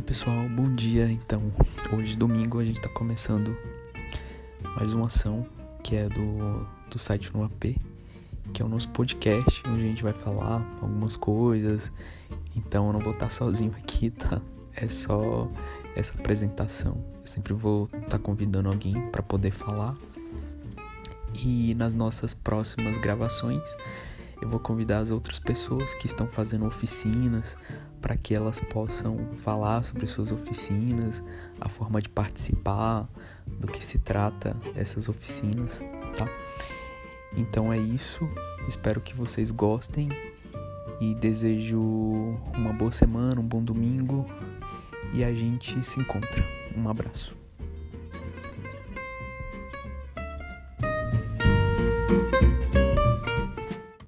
pessoal, bom dia. Então, hoje domingo a gente está começando mais uma ação que é do, do site no AP, que é o nosso podcast, onde a gente vai falar algumas coisas. Então eu não vou estar sozinho aqui, tá? É só essa apresentação. Eu sempre vou estar tá convidando alguém para poder falar. E nas nossas próximas gravações eu vou convidar as outras pessoas que estão fazendo oficinas para que elas possam falar sobre suas oficinas, a forma de participar, do que se trata essas oficinas, tá? Então é isso. Espero que vocês gostem e desejo uma boa semana, um bom domingo e a gente se encontra. Um abraço.